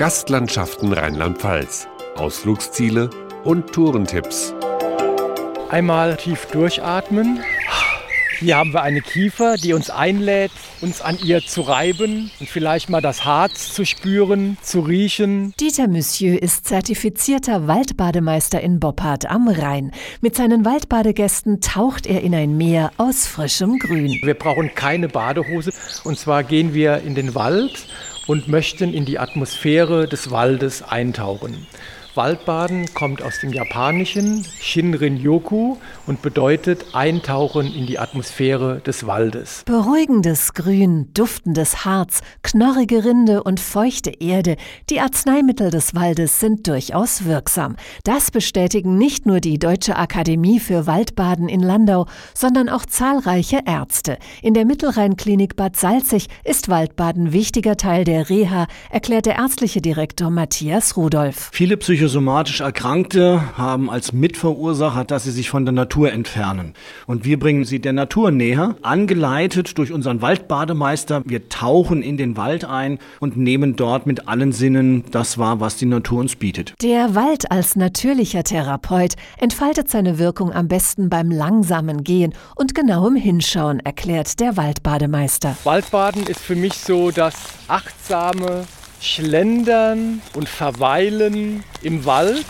Gastlandschaften Rheinland-Pfalz, Ausflugsziele und Tourentipps. Einmal tief durchatmen. Hier haben wir eine Kiefer, die uns einlädt, uns an ihr zu reiben und vielleicht mal das Harz zu spüren, zu riechen. Dieter Monsieur ist zertifizierter Waldbademeister in Boppard am Rhein. Mit seinen Waldbadegästen taucht er in ein Meer aus frischem Grün. Wir brauchen keine Badehose und zwar gehen wir in den Wald und möchten in die Atmosphäre des Waldes eintauchen. Waldbaden kommt aus dem Japanischen Shinrin-yoku und bedeutet Eintauchen in die Atmosphäre des Waldes. Beruhigendes Grün, duftendes Harz, knorrige Rinde und feuchte Erde, die Arzneimittel des Waldes sind durchaus wirksam. Das bestätigen nicht nur die Deutsche Akademie für Waldbaden in Landau, sondern auch zahlreiche Ärzte. In der Mittelrheinklinik Bad Salzig ist Waldbaden wichtiger Teil der Reha, erklärt der ärztliche Direktor Matthias Rudolph. Viele psychosomatisch Erkrankte haben als Mitverursacher, dass sie sich von der Natur entfernen. Und wir bringen sie der Natur näher, angeleitet durch unseren Waldbademeister. Wir tauchen in den Wald ein und nehmen dort mit allen Sinnen das wahr, was die Natur uns bietet. Der Wald als natürlicher Therapeut entfaltet seine Wirkung am besten beim langsamen Gehen und genauem Hinschauen, erklärt der Waldbademeister. Waldbaden ist für mich so das achtsame Schlendern und Verweilen im Wald,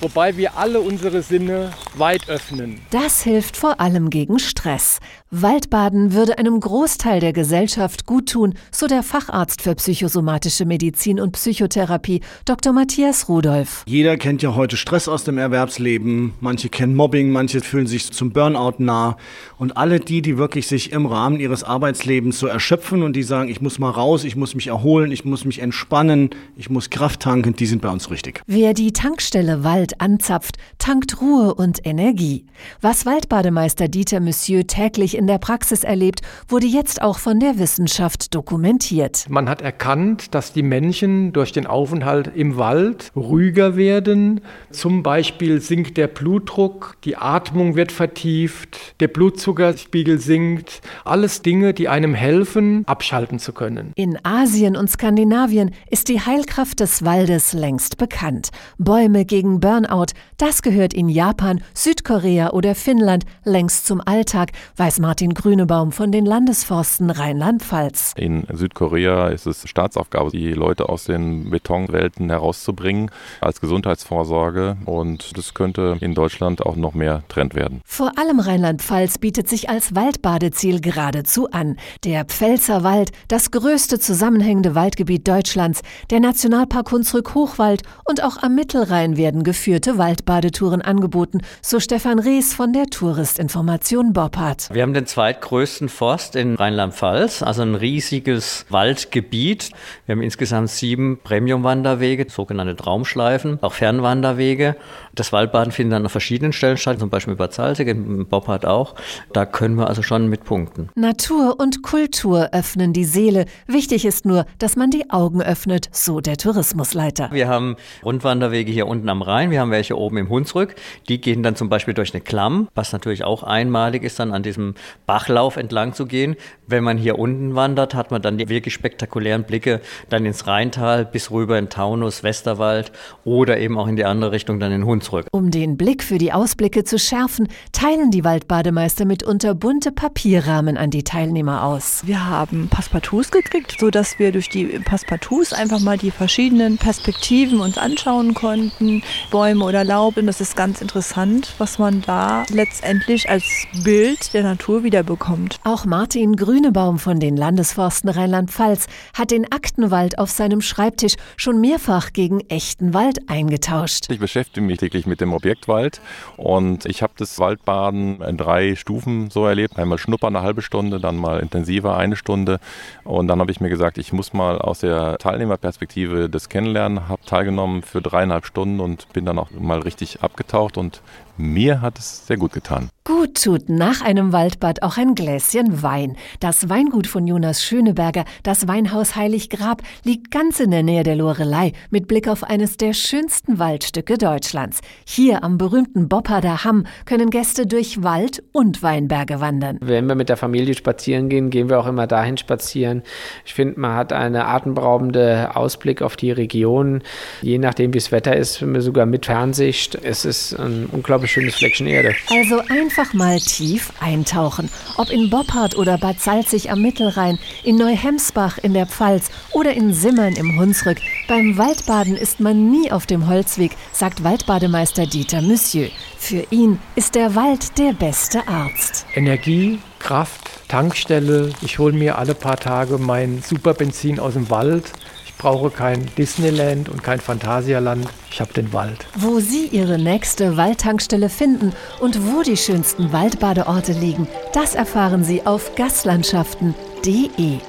wobei wir alle unsere Sinne weit öffnen. Das hilft vor allem gegen Stress. Waldbaden würde einem Großteil der Gesellschaft guttun, so der Facharzt für psychosomatische Medizin und Psychotherapie, Dr. Matthias Rudolph. Jeder kennt ja heute Stress aus dem Erwerbsleben. Manche kennen Mobbing, manche fühlen sich zum Burnout nah. Und alle die, die wirklich sich im Rahmen ihres Arbeitslebens so erschöpfen und die sagen, ich muss mal raus, ich muss mich erholen, ich muss mich entspannen, ich muss Kraft tanken, die sind bei uns richtig. Wer die Tankstelle Wald anzapft, tankt Ruhe und Energie. Was Waldbademeister Dieter Monsieur täglich in der Praxis erlebt, wurde jetzt auch von der Wissenschaft dokumentiert. Man hat erkannt, dass die Menschen durch den Aufenthalt im Wald ruhiger werden. Zum Beispiel sinkt der Blutdruck, die Atmung wird vertieft, der Blutzuckerspiegel sinkt. Alles Dinge, die einem helfen, abschalten zu können. In Asien und Skandinavien ist die Heilkraft des Waldes längst bekannt. Bäume gegen Burnout, das gehört in Japan, Südkorea oder Finnland längst zum Alltag, weiß Martin Grünebaum von den Landesforsten Rheinland-Pfalz. In Südkorea ist es Staatsaufgabe, die Leute aus den Betonwelten herauszubringen als Gesundheitsvorsorge und das könnte in Deutschland auch noch mehr Trend werden. Vor allem Rheinland-Pfalz bietet sich als Waldbadeziel geradezu an. Der Pfälzer Wald, das größte zusammenhängende Waldgebiet Deutschlands, der Nationalpark Hunsrück-Hochwald und auch am Mittelrhein werden geführte Waldbadetouren angeboten, so Stefan Rees von der Touristinformation Boppard. Wir haben den zweitgrößten Forst in Rheinland-Pfalz, also ein riesiges Waldgebiet. Wir haben insgesamt sieben Premium-Wanderwege, sogenannte Traumschleifen, auch Fernwanderwege. Das Waldbaden findet dann an verschiedenen Stellen statt, zum Beispiel bei Zalzig, in Boppard auch. Da können wir also schon mit punkten. Natur und Kultur öffnen die Seele. Wichtig ist nur, dass man die Augen öffnet, so der Tourismusleiter. Wir haben Rundwanderwege hier unten am Rhein, wir haben welche oben im Hunsrück. Die gehen dann zum Beispiel durch eine Klamm, was natürlich auch einmalig ist, dann an diesem Bachlauf entlang zu gehen. Wenn man hier unten wandert, hat man dann die wirklich spektakulären Blicke dann ins Rheintal bis rüber in Taunus, Westerwald oder eben auch in die andere Richtung dann in Hunsrück. Um den Blick für die Ausblicke zu schärfen, teilen die Waldbademeister mitunter bunte Papierrahmen an die Teilnehmer aus. Wir haben Passepartouts gekriegt, sodass wir durch die Passepartouts einfach mal die verschiedenen Perspektiven uns anschauen konnten, Bäume oder Laub. Und das ist ganz interessant, was man da letztendlich als Bild der Natur wiederbekommt. Auch Martin Grünebaum von den Landesforsten Rheinland-Pfalz hat den Aktenwald auf seinem Schreibtisch schon mehrfach gegen echten Wald eingetauscht. Ich beschäftige mich täglich mit dem Objektwald und ich habe das Waldbaden in drei Stufen so erlebt. Einmal schnuppern eine halbe Stunde, dann mal intensiver eine Stunde und dann habe ich mir gesagt, ich muss mal aus der Teilnehmerperspektive das kennenlernen, habe teilgenommen für dreieinhalb Stunden und bin dann auch mal richtig abgetaucht und mir hat es sehr gut getan. Gut tut nach einem Waldbad auch ein Gläschen Wein. Das Weingut von Jonas Schöneberger, das Weinhaus Heilig Grab, liegt ganz in der Nähe der Lorelei mit Blick auf eines der schönsten Waldstücke Deutschlands. Hier am berühmten Bopparder Hamm können Gäste durch Wald und Weinberge wandern. Wenn wir mit der Familie spazieren gehen, gehen wir auch immer dahin spazieren. Ich finde, man hat einen atemberaubenden Ausblick auf die Region. Je nachdem, wie das Wetter ist, sogar mit Fernsicht. Es ist ein unglaublich schönes Fleckchen Erde. Also einfach mal tief eintauchen. Ob in Boppard oder Bad Salzig am Mittelrhein, in Neuhemsbach in der Pfalz oder in Simmern im Hunsrück. Beim Waldbaden ist man nie auf dem Holzweg, sagt Waldbademeister Dieter Monsieur. Für ihn ist der Wald der beste Arzt. Energie, Kraft, Tankstelle. Ich hole mir alle paar Tage mein Superbenzin aus dem Wald brauche kein Disneyland und kein Phantasialand. Ich habe den Wald. Wo Sie Ihre nächste Waldtankstelle finden und wo die schönsten Waldbadeorte liegen, das erfahren Sie auf gaslandschaften.de.